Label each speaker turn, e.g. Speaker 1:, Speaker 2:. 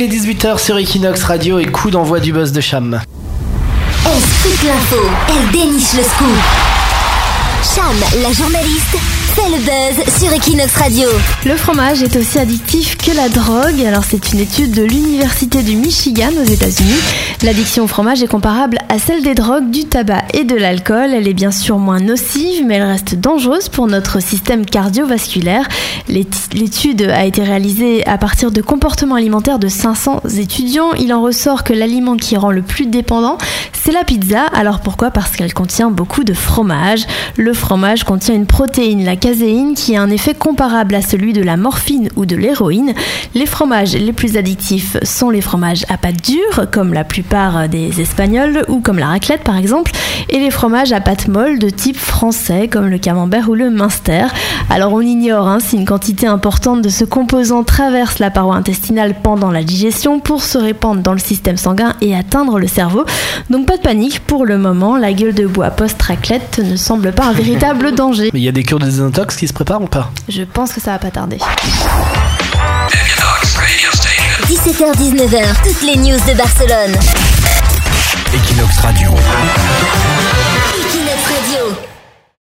Speaker 1: Il est 18h sur Equinox Radio et coup d'envoi du buzz de Cham.
Speaker 2: Elle scoop l'info, elle déniche le scoop. Cham, la journaliste, fait le buzz sur Equinox Radio.
Speaker 3: Le fromage est aussi addictif que la drogue. Alors c'est une étude de l'université du Michigan aux États-Unis. L'addiction au fromage est comparable à celle des drogues, du tabac et de l'alcool. Elle est bien sûr moins nocive, mais elle reste dangereuse pour notre système cardiovasculaire. L'étude a été réalisée à partir de comportements alimentaires de 500 étudiants. Il en ressort que l'aliment qui rend le plus dépendant, c'est la pizza. Alors pourquoi? Parce qu'elle contient beaucoup de fromage. Le fromage contient une protéine, la caséine, qui a un effet comparable à celui de la morphine ou de l'héroïne. Les fromages les plus addictifs sont les fromages à pâte dure, comme la plupart des Espagnols, ou comme la raclette par exemple, et les fromages à pâte molle de type français, comme le camembert ou le minster. Alors on ignore hein, si une quantité importante de ce composant traverse la paroi intestinale pendant la digestion pour se répandre dans le système sanguin et atteindre le cerveau. Donc pas de panique, pour le moment, la gueule de bois post-raclette ne semble pas un véritable danger.
Speaker 1: Mais il y a des cures de désintox qui se préparent ou pas
Speaker 3: Je pense que ça va pas tarder.
Speaker 2: 17h-19h, toutes les news de Barcelone.
Speaker 4: Equinox Radio.
Speaker 2: Equinox Radio.